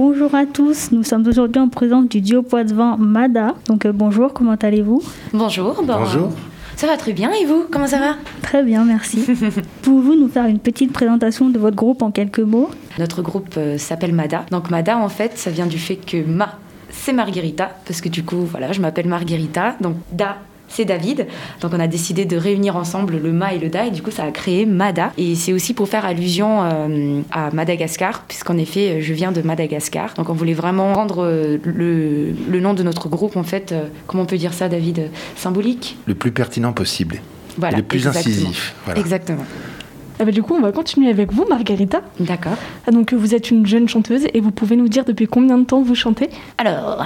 Bonjour à tous, nous sommes aujourd'hui en présence du duo Poitvin Mada. Donc euh, bonjour, comment allez-vous? Bonjour. bon, Bonjour. Ça va très bien et vous Comment ça va? Très bien, merci. Pouvez-vous nous faire une petite présentation de votre groupe en quelques mots? Notre groupe euh, s'appelle Mada. Donc Mada en fait, ça vient du fait que Ma c'est Margherita parce que du coup voilà, je m'appelle Margherita. Donc Da c'est David. Donc on a décidé de réunir ensemble le Ma et le Da et du coup ça a créé Mada. Et c'est aussi pour faire allusion euh, à Madagascar puisqu'en effet je viens de Madagascar. Donc on voulait vraiment rendre euh, le, le nom de notre groupe en fait, euh, comment on peut dire ça David Symbolique? Le plus pertinent possible. Voilà, le plus exactement. incisif. Voilà. Exactement. Ah bah, du coup, on va continuer avec vous, Margarita. D'accord. Ah, donc, vous êtes une jeune chanteuse et vous pouvez nous dire depuis combien de temps vous chantez? Alors,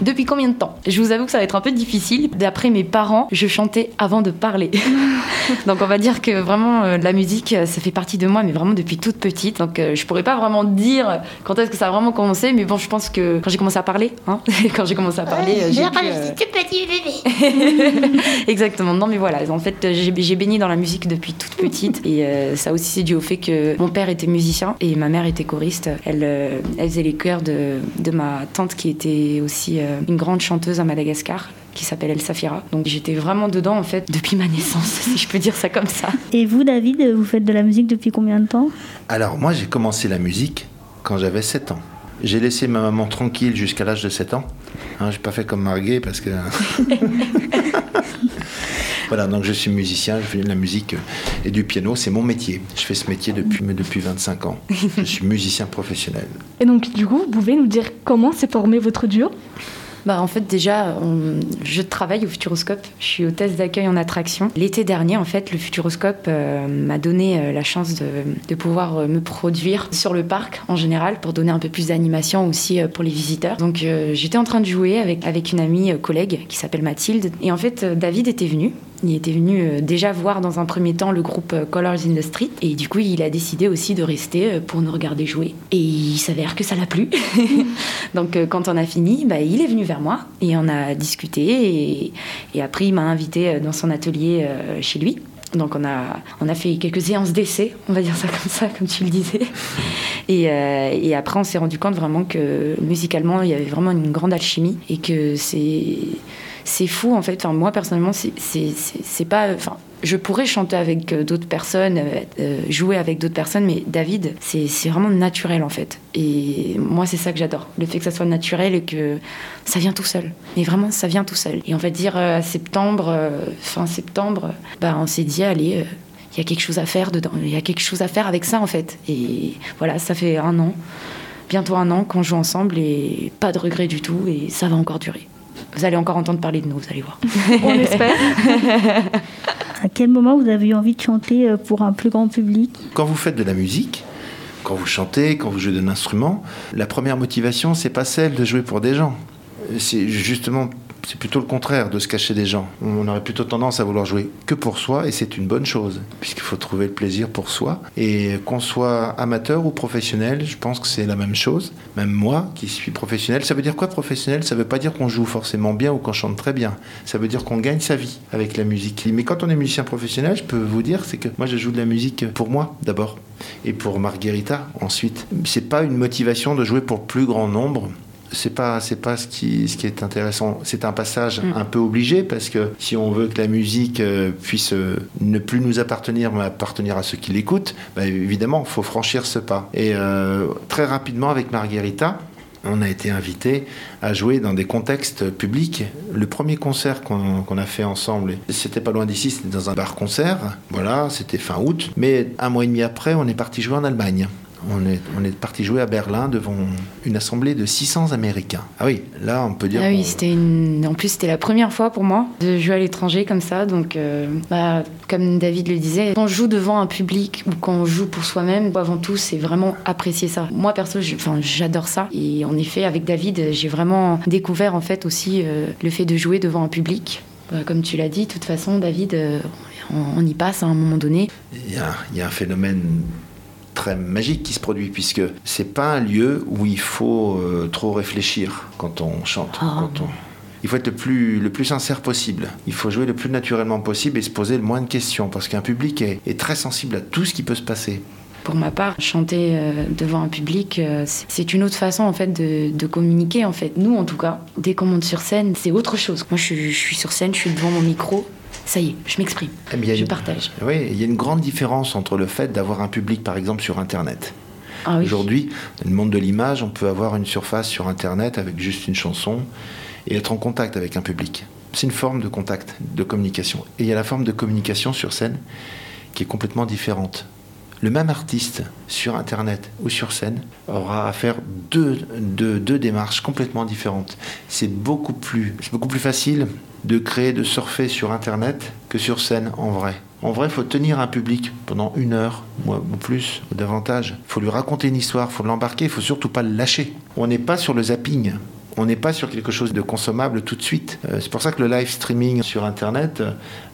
depuis combien de temps? Je vous avoue que ça va être un peu difficile. D'après mes parents, je chantais avant de parler. Donc on va dire que vraiment euh, la musique, euh, ça fait partie de moi, mais vraiment depuis toute petite. Donc euh, je pourrais pas vraiment dire quand est-ce que ça a vraiment commencé, mais bon, je pense que quand j'ai commencé à parler, hein, quand j'ai commencé à parler, euh, j'ai pu, euh, tout petit bébé. Exactement. Non, mais voilà. En fait, j'ai j'ai baigné dans la musique depuis toute petite. Et euh, ça aussi, c'est dû au fait que mon père était musicien et ma mère était choriste. Elle, euh, elle faisait les chœurs de, de ma tante qui était aussi euh, une grande chanteuse à Madagascar qui s'appelle El Safira. Donc j'étais vraiment dedans en fait depuis ma naissance, si je peux dire ça comme ça. Et vous, David, vous faites de la musique depuis combien de temps? Alors moi j'ai commencé la musique quand j'avais 7 ans. J'ai laissé ma maman tranquille jusqu'à l'âge de 7 ans. Hein, j'ai pas fait comme Marguet parce que... voilà, donc je suis musicien, je fais de la musique et du piano, c'est mon métier. Je fais ce métier depuis, depuis 25 ans. Je suis musicien professionnel. Et donc, du coup, vous pouvez nous dire comment s'est formé votre duo? Bah, en fait, déjà, on- je travaille au Futuroscope. Je suis hôtesse d'accueil en attraction. L'été dernier, en fait, le Futuroscope euh, m'a donné euh, la chance de, de pouvoir euh, me produire sur le parc en général pour donner un peu plus d'animation aussi euh, pour les visiteurs. Donc, euh, j'étais en train de jouer avec, avec une amie euh, collègue qui s'appelle Mathilde. Et en fait, euh, David était venu. Il était venu euh, déjà voir dans un premier temps le groupe euh, Colors in the Street. Et du coup, il a décidé aussi de rester euh, pour nous regarder jouer. Et il s'avère que ça l'a plu. Donc quand on a fini, bah, il est venu vers moi et on a discuté et, et après il m'a invité dans son atelier chez lui. Donc on a, on a fait quelques séances d'essai, on va dire ça comme ça, comme tu le disais. Et, euh, et après on s'est rendu compte vraiment que musicalement il y avait vraiment une grande alchimie et que c'est c'est fou en fait. Enfin, moi personnellement c'est pas... Enfin, je pourrais chanter avec euh, d'autres personnes, euh, euh, jouer avec d'autres personnes, mais David, c'est vraiment naturel en fait. Et moi, c'est ça que j'adore. Le fait que ça soit naturel et que ça vient tout seul. Mais vraiment, ça vient tout seul. Et on va dire euh, septembre, fin septembre, bah, on s'est dit, allez, il y a quelque chose à faire dedans. Il y a quelque chose à faire avec ça en fait. Et voilà, ça fait un an, bientôt un an qu'on joue ensemble et pas de regret du tout. Et ça va encore durer. Vous allez encore entendre parler de nous, vous allez voir. On espère. À quel moment vous avez eu envie de chanter euh, pour un plus grand public? Quand vous faites de la musique, quand vous chantez, quand vous jouez d'un instrument, la première motivation, c'est pas celle de jouer pour des gens. C'est justement, c'est plutôt le contraire de se cacher des gens. On aurait plutôt tendance à vouloir jouer que pour soi, et c'est une bonne chose, puisqu'il faut trouver le plaisir pour soi. Et qu'on soit amateur ou professionnel, je pense que c'est la même chose. Même moi, qui suis professionnel, ça veut dire quoi professionnel? Ça veut pas dire qu'on joue forcément bien ou qu'on chante très bien. Ça veut dire qu'on gagne sa vie avec la musique. Mais quand on est musicien professionnel, je peux vous dire, c'est que moi, je joue de la musique pour moi d'abord et pour Margherita ensuite. C'est pas une motivation de jouer pour plus grand nombre. C'est pas c'est pas ce qui ce qui est intéressant. C'est un passage Mm. un peu obligé parce que si on veut que la musique euh, puisse euh, ne plus nous appartenir mais appartenir à ceux qui l'écoutent, bah, évidemment, il faut franchir ce pas. Et euh, très rapidement avec Margherita, on a été invité à jouer dans des contextes publics. Le premier concert qu'on qu'on a fait ensemble, c'était pas loin d'ici, c'était dans un bar-concert. Voilà, c'était fin août. Mais un mois et demi après, on est parti jouer en Allemagne. On est, on est parti jouer à Berlin devant une assemblée de 600 Américains. Ah oui, là, on peut dire. Ah oui, qu'on- c'était une... en plus c'était la première fois pour moi de jouer à l'étranger comme ça. Donc, euh, bah, comme David le disait, quand on joue devant un public ou quand on joue pour soi-même, avant tout, c'est vraiment apprécier ça. Moi perso, j'adore ça. Et en effet, avec David, j'ai vraiment découvert en fait aussi euh, le fait de jouer devant un public. Bah, comme tu l'as dit, de toute façon, David, euh, on, on y passe à un moment donné. il y, a, il y a un phénomène très magique qui se produit puisque c'est pas un lieu où il faut euh, trop réfléchir quand on chante. Ah, quand on- Il faut être le plus, le plus sincère possible. Il faut jouer le plus naturellement possible et se poser le moins de questions parce qu'un public est, est très sensible à tout ce qui peut se passer pour ma part, chanter euh, devant un public, euh, c'est une autre façon en fait de, de, communiquer en fait. Nous en tout cas, dès qu'on monte sur scène, c'est autre chose. Moi, je, je, suis sur scène, je suis devant mon micro. Ça y est, je m'exprime, eh je partage. Oui, il y a une grande différence entre le fait d'avoir un public, par exemple, sur Internet. Ah, oui. Aujourd'hui, dans le monde de l'image, on peut avoir une surface sur Internet avec juste une chanson et être en contact avec un public. C'est une forme de contact, de communication. Et il y a la forme de communication sur scène qui est complètement différente. Le même artiste sur Internet ou sur scène aura à faire deux, deux, démarches complètement différentes. C'est beaucoup, plus, beaucoup plus facile de créer, de surfer sur Internet que sur scène en vrai. En vrai, il faut tenir un public pendant une heure, ou plus, ou davantage. Il faut lui raconter une histoire, il faut l'embarquer, il faut surtout pas le lâcher. On n'est pas sur le zapping on n'est pas sur quelque chose de consommable tout de suite. Euh, c'est pour ça que le live streaming sur Internet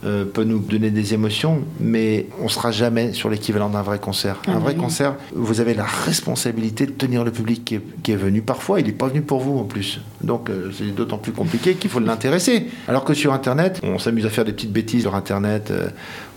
euh, peut nous donner des émotions, mais on sera jamais sur l'équivalent d'un vrai concert. Un vrai concert, vous avez la responsabilité de tenir le public qui est, qui est venu. Parfois, il n'est pas venu pour vous en plus. Donc, euh, c'est d'autant plus compliqué qu'il faut l'intéresser. Alors que sur Internet, on s'amuse à faire des petites bêtises sur Internet, euh,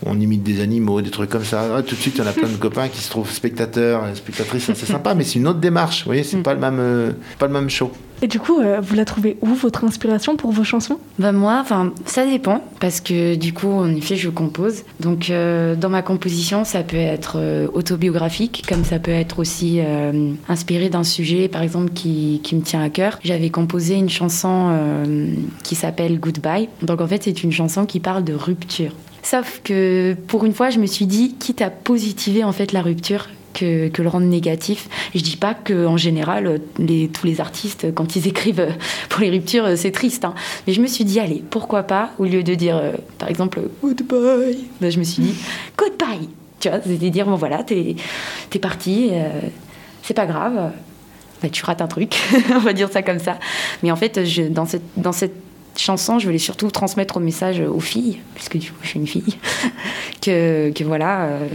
on imite des animaux, des trucs comme ça. Tout de suite, il y en a plein de copains qui se trouvent spectateurs, spectatrices, c'est sympa, mais c'est une autre démarche. Vous voyez, c'est Mm. pas le même, euh, pas le même show. Et du coup, euh, vous la trouvez où, votre inspiration pour vos chansons? Bah moi, enfin, ça dépend parce que du coup, en effet, je compose. Donc, euh, dans ma composition, ça peut être euh, autobiographique, comme ça peut être aussi euh, inspiré d'un sujet, par exemple, qui, qui me tient à cœur. J'avais composé une chanson euh, qui s'appelle Goodbye. Donc, en fait, c'est une chanson qui parle de rupture. Sauf que pour une fois, je me suis dit, quitte à positiver en fait la rupture, que, que, le rendre négatif. Je dis pas que en général les, tous les artistes quand ils écrivent euh, pour les ruptures c'est triste, hein. mais je me suis dit allez pourquoi pas au lieu de dire euh, par exemple goodbye, ben, je me suis dit goodbye, tu vois, c'est dire bon voilà t'es es parti, euh, c'est pas grave, ben, tu rates un truc, on va dire ça comme ça. Mais en fait je, dans cette dans cette chanson, je voulais surtout transmettre au message aux filles, puisque du coup je suis une fille, que, que voilà, euh,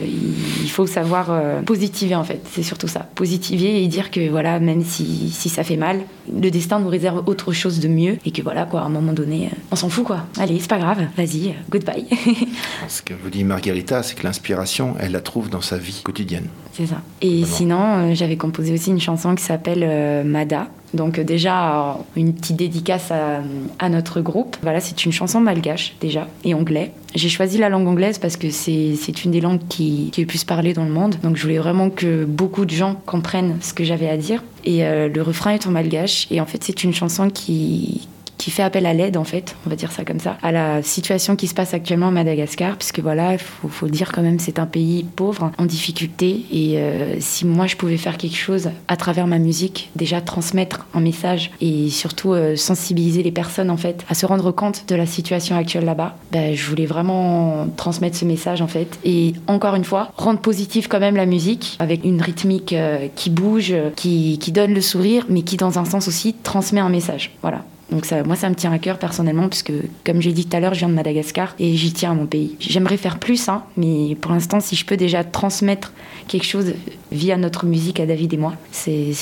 il faut savoir euh, positiver en fait, c'est surtout ça, positiver et dire que voilà, même si, si, ça fait mal, le destin nous réserve autre chose de mieux et que voilà quoi, à un moment donné, on s'en fout quoi. Allez, c'est pas grave, vas-y, goodbye. Ce que vous dit Margarita, c'est que l'inspiration, elle la trouve dans sa vie quotidienne. C'est ça. Et Vraiment. sinon, euh, j'avais composé aussi une chanson qui s'appelle euh, Mada. Donc euh, déjà, une petite dédicace à, notre groupe. Voilà, c'est une chanson malgache déjà et anglais. J'ai choisi la langue anglaise parce que c'est une des langues qui, qui est plus parlée dans le monde. Donc je voulais vraiment que beaucoup de gens comprennent ce que j'avais à dire. Et euh, le refrain est en malgache. Et en fait, c'est une chanson qui, qui fait appel à l'aide, en fait, on va dire ça comme ça, à la situation qui se passe actuellement à Madagascar, puisque voilà, il faut, dire quand même, c'est un pays pauvre, en difficulté, et euh, si moi je pouvais faire quelque chose à travers ma musique, déjà transmettre un message et surtout euh, sensibiliser les personnes, en fait, à se rendre compte de la situation actuelle là-bas, ben, je voulais vraiment transmettre ce message, en fait, et encore une fois, rendre positive quand même la musique, avec une rythmique euh, qui bouge, qui donne le sourire, mais qui, dans un sens aussi, transmet un message. Voilà. Donc ça, moi, ça me tient à cœur personnellement, puisque comme j'ai dit tout à l'heure, je viens de Madagascar et j'y tiens à mon pays. J'aimerais faire plus, hein, mais pour l'instant, si je peux déjà transmettre quelque chose via notre musique à David et moi, c'est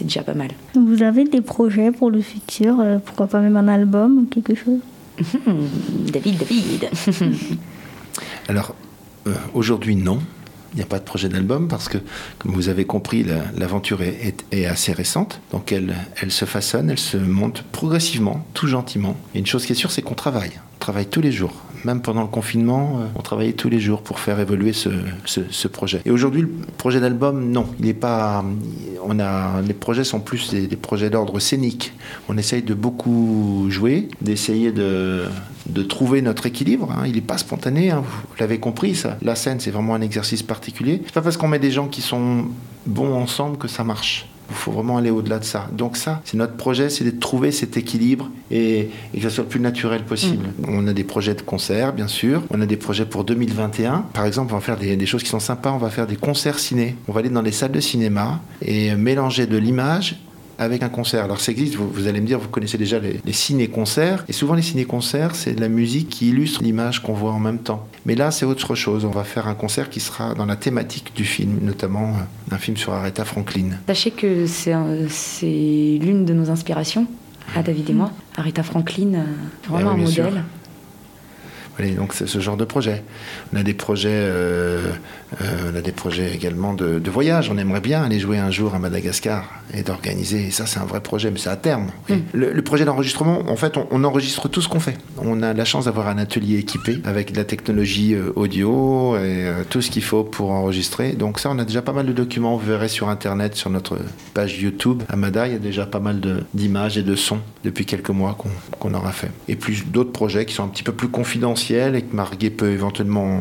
déjà pas mal. Vous avez des projets pour le futur euh, Pourquoi pas même un album ou quelque chose? David, David Alors, euh, aujourd'hui, non. Il n'y a pas de projet d'album parce que, comme vous avez compris, l'aventure est, assez récente. Donc elle se façonne, elle se monte progressivement, tout gentiment. Et une chose qui est sûre, c'est qu'on travaille. Travaille tous les jours. Même pendant le confinement, on travaillait tous les jours pour faire évoluer ce, ce, projet. Et aujourd'hui, le projet d'album, non. Il n'est pas. On a, les projets sont plus des, projets d'ordre scénique. On essaye de beaucoup jouer, d'essayer de, de trouver notre équilibre. Hein. Il n'est pas spontané, hein. vous l'avez compris. La scène, c'est vraiment un exercice particulier. C'est pas parce qu'on met des gens qui sont bons ensemble que ça marche. Il faut vraiment aller au-delà de ça. Donc ça, c'est notre projet, c'est de trouver cet équilibre et, et, que ça soit le plus naturel possible. Mmh. On a des projets de concerts, bien sûr. On a des projets pour 2021. Par exemple, on va faire des, des, choses qui sont sympas. On va faire des concerts ciné. On va aller dans les salles de cinéma et mélanger de l'image avec un concert. Alors ça existe, vous, vous allez me dire, vous connaissez déjà les, les ciné-concerts, et souvent les ciné-concerts, c'est de la musique qui illustre l'image qu'on voit en même temps. Mais là, c'est autre chose. On va faire un concert qui sera dans la thématique du film, notamment un film sur Aretha Franklin. Sachez que c'est l'une de nos inspirations, à David et moi. Aretha Franklin, vraiment eh oui, un modèle. Sûr. Voilà, donc c'est ce genre de projet. On a des projets, euh, euh, on a des projets également de, de, voyage. On aimerait bien aller jouer un jour à Madagascar et d'organiser. Et ça, c'est un vrai projet, mais c'est à terme. Mm. Le, le, projet d'enregistrement, en fait, on, on, enregistre tout ce qu'on fait. On a la chance d'avoir un atelier équipé avec de la technologie euh, audio et tout ce qu'il faut pour enregistrer. Donc ça, on a déjà pas mal de documents. Vous verrez sur Internet, sur notre page YouTube. À Mada, il y a déjà pas mal d'images et de sons depuis quelques mois qu'on qu aura fait. Et plus d'autres projets qui sont un petit peu plus confidentiels et que Marguerite peut éventuellement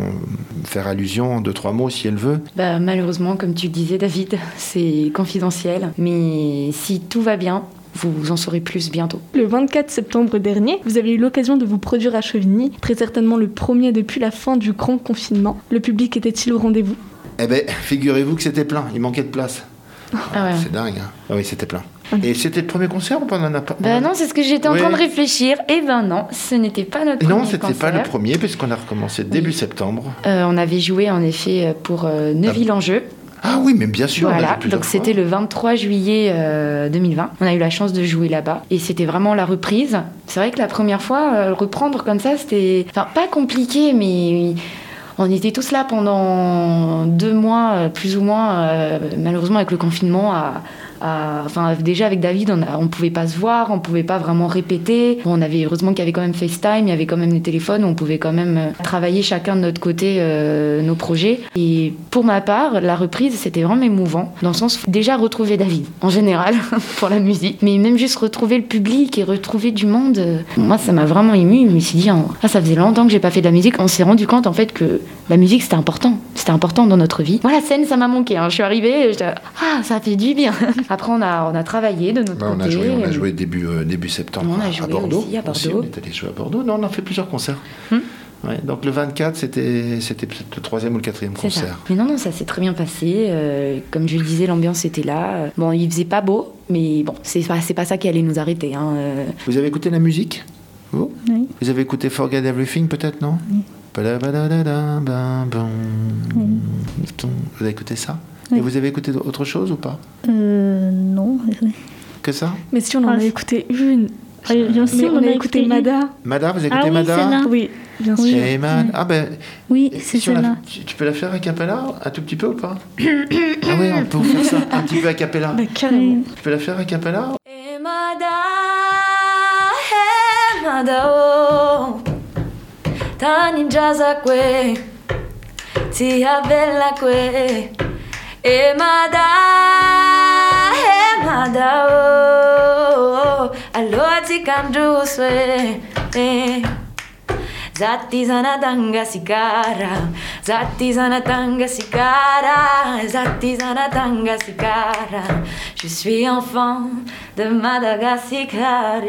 faire allusion en deux, trois mots si elle veut. Bah, malheureusement, comme tu le disais, David, c'est confidentiel. Mais si tout va bien, vous en saurez plus bientôt. Le 24 septembre dernier, vous avez eu l'occasion de vous produire à Chevigny, très certainement le premier depuis la fin du grand confinement. Le public était-il au rendez-vous? Eh bien, figurez-vous que c'était plein, il manquait de place. Ah ouais. C'est dingue. Hein ah oui, c'était plein. Et c'était le premier concert ou pas on en a pas Bah non, c'est ce que j'étais en train de réfléchir. Et ben non, ce n'était pas notre non, premier c'était concert. pas le premier, puisqu'on a recommencé début Oui. septembre. Euh, on avait joué en effet pour euh, Neuville-en-Jeu. Ah oui, mais bien sûr. Voilà, donc c'était le 23 juillet euh, 2020. On a eu la chance de jouer là-bas et c'était vraiment la reprise. C'est vrai que la première fois, euh, reprendre comme ça, c'était enfin pas compliqué, mais on était tous là pendant deux mois, euh, plus ou moins, euh, malheureusement avec le confinement, à, à- enfin déjà avec David, on, on pouvait pas se voir, on pouvait pas vraiment répéter. Bon, on avait heureusement qu'il y avait quand même FaceTime, il y avait quand même les téléphones, on pouvait quand même euh, travailler chacun de notre côté euh, nos projets. Et pour ma part, la reprise, c'était vraiment émouvant, dans le sens déjà retrouver David, en général, pour la musique, mais même juste retrouver le public et retrouver du monde. euh, Moi, ça m'a vraiment ému. Je me suis dit, en- ah, ça faisait longtemps que j'ai pas fait de la musique. On s'est rendu compte en fait que la musique c'était important, c'était important dans notre vie. Voilà, scène, ça m'a manqué. hein. Je suis arrivée, j'étais, ah, ça fait du bien. Après, on a, on a travaillé de notre Bah, on, a côté. joué, on a joué début, euh, début septembre On a à joué Bordeaux. aussi à Bordeaux. on est allé jouer à Bordeaux. Non, on a fait plusieurs concerts. Hmm. Ouais, donc le 24, c'était c'était peut-être le troisième ou le quatrième ça. concert. Mais non, non, ça s'est très bien passé. Euh, comme je le disais, l'ambiance était là. Bon, il faisait pas beau, mais bon, c'est pas, c'est pas ça qui allait nous arrêter. hein. Euh, Vous avez écouté la musique Vous? Oui. Vous avez écouté Forget Everything peut-être, non? Padabadadadabam. Vous avez écouté ça? Oui. Et vous avez écouté autre chose ou pas? Euh, Que ça Mais si on en Ah, a c'est- écouté une. Ah, bien sûr, on a écouté une. Mada. Mada, vous avez Ah écouté oui, Mada. Oui, bien Oui. sûr. Et Mad- Ah ben, Oui, Et c'est si la- tu, tu peux la faire a cappella un tout petit peu ou pas Ah oui, on peut vous faire ça un petit peu a cappella. Bah, carrément. Tu peux la faire a cappella Emada, Emada, oh. Taninjaza kwe, tia bella kwe. Emada, Emada, oh. Kanduswe, eh. Zati zanatanga sikara, zati zanatanga sikara, zati zanatanga sikara. Je suis enfant de Madagascar.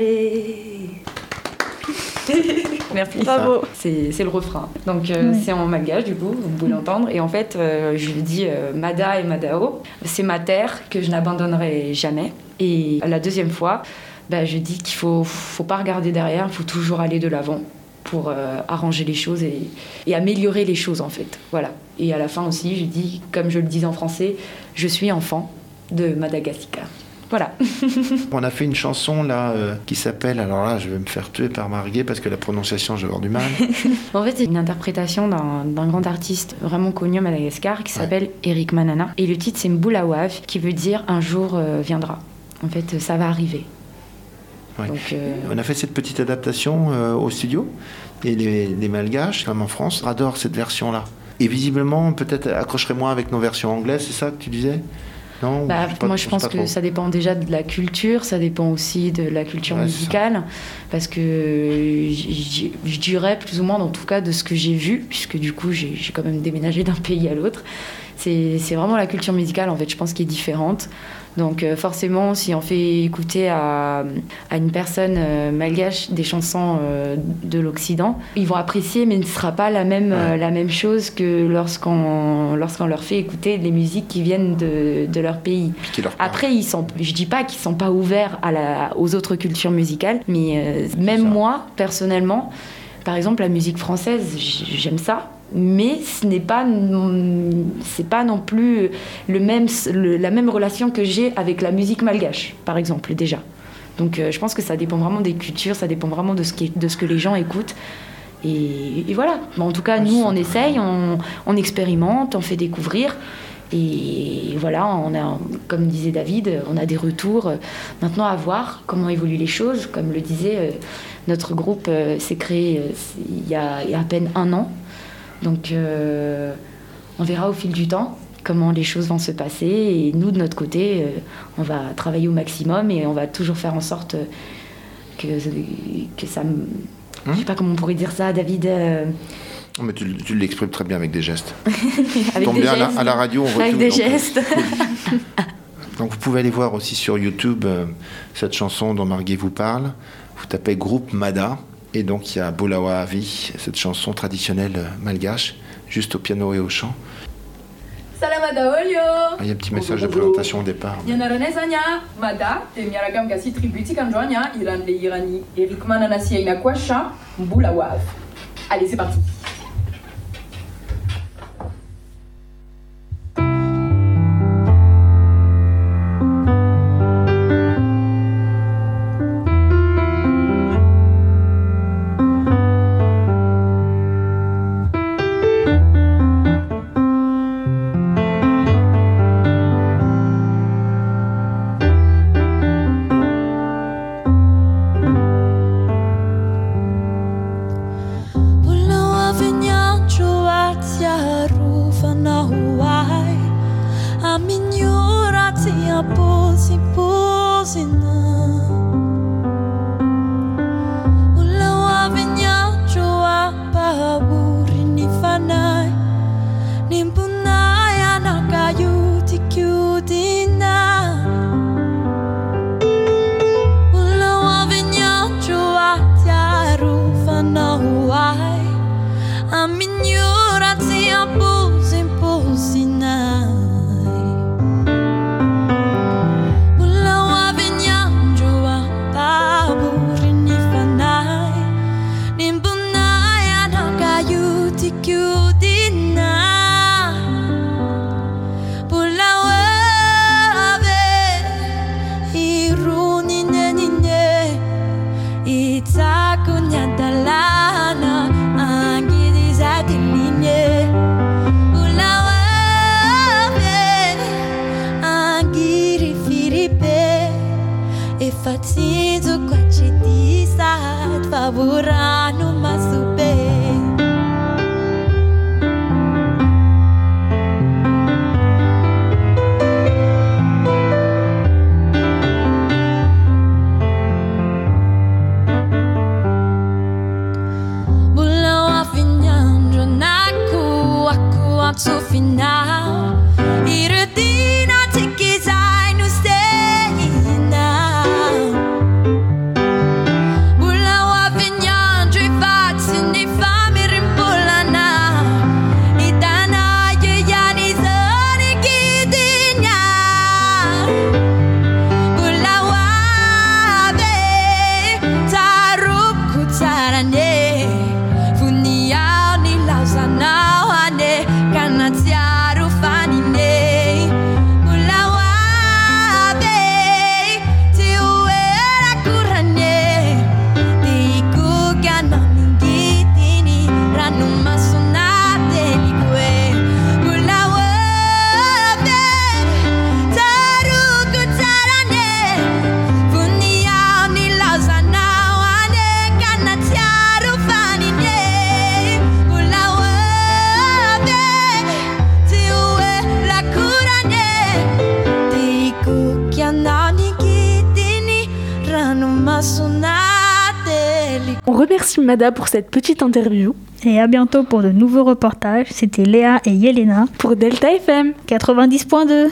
Merci. Bravo. C'est le refrain. Donc euh, Oui. c'est en malgache du coup, vous pouvez l'entendre. Et en fait, euh, je dis euh, Mada et Madao. C'est ma terre que je n'abandonnerai jamais. Et la deuxième fois, bah, je dis qu'il faut, faut pas regarder derrière, il faut toujours aller de l'avant pour arranger les choses et, et améliorer les choses en fait. Voilà. Et à la fin aussi, je dis, comme je le disais en français, je suis enfant de Madagascar. Voilà. On a fait une chanson là euh, qui s'appelle, alors là je vais me faire tuer par Marguet parce que la prononciation je vais avoir du mal. En fait, c'est une interprétation d'un d'un grand artiste vraiment connu à Madagascar qui s'appelle Eric Manana. Et le titre, c'est Mbulawav, qui veut dire un jour euh, viendra. En fait, ça va arriver. Ouais. Donc, euh, On a fait cette petite adaptation au studio et les, les Malgaches, comme en France, adorent cette version là. Et visiblement, peut-être accrocherait moins avec nos versions anglaises, c'est ça que tu disais? Non bah, pas- moi, je pense que trop. ça dépend déjà de la culture, ça dépend aussi de la culture Ouais, musicale. Parce que euh, je dirais plus ou moins, en tout cas, de ce que j'ai vu, puisque du coup, j'ai quand même déménagé d'un pays à l'autre. C'est c'est vraiment la culture musicale, en fait, je pense, qui est différente. Donc euh, forcément, si on fait écouter à, à une personne euh, malgache des chansons euh, de l'Occident, ils vont apprécier, mais ce ne sera pas la même, la même chose que lorsqu'on lorsqu'on leur fait écouter les musiques qui viennent de, de leur pays. Leur. Après, ils sont, je dis pas qu'ils sont pas ouverts à la, aux autres cultures musicales, mais euh, même ça. moi, personnellement, par exemple, la musique française, j'aime ça. Mais ce n'est pas, non- c'est pas non plus le même, le- la même relation que j'ai avec la musique malgache, par exemple, déjà. Donc euh, je pense que ça dépend vraiment des cultures, ça dépend vraiment de ce, qui, de ce que les gens écoutent. Et, et voilà. Bon, en tout cas, nous, on essaye, on, on expérimente, on fait découvrir. Et voilà, on a, comme disait David, on a des retours. Maintenant, à voir comment évoluent les choses. Comme le disait, euh, notre groupe euh, s'est créé euh, il y, a, il y a à peine un an. Donc, euh, on verra au fil du temps comment les choses vont se passer. Et nous, de notre côté, euh, on va travailler au maximum et on va toujours faire en sorte euh, que, que ça... me- Je sais pas comment on pourrait dire ça, David. euh, Mais tu, tu l'exprimes très bien avec des gestes. avec Tombe des bien à la, gestes. à la radio, on voit Avec tout, des donc, gestes. Donc vous pouvez aller voir aussi sur YouTube cette chanson dont Marguerite vous parle. Vous tapez groupe Mada et donc il y a Bolawa Avi, cette chanson traditionnelle malgache, juste au piano et au chant. Salamada olio! Ah, Il y a un petit message de présentation au départ. Mada, te miaraka mikasi tributika androanya, iran le irani, Eric Mananasi. Allez, c'est parti. even know why. Mada pour cette petite interview. Et à bientôt pour de nouveaux reportages. C'était Léa et Yelena Pour Delta FM. 90.2.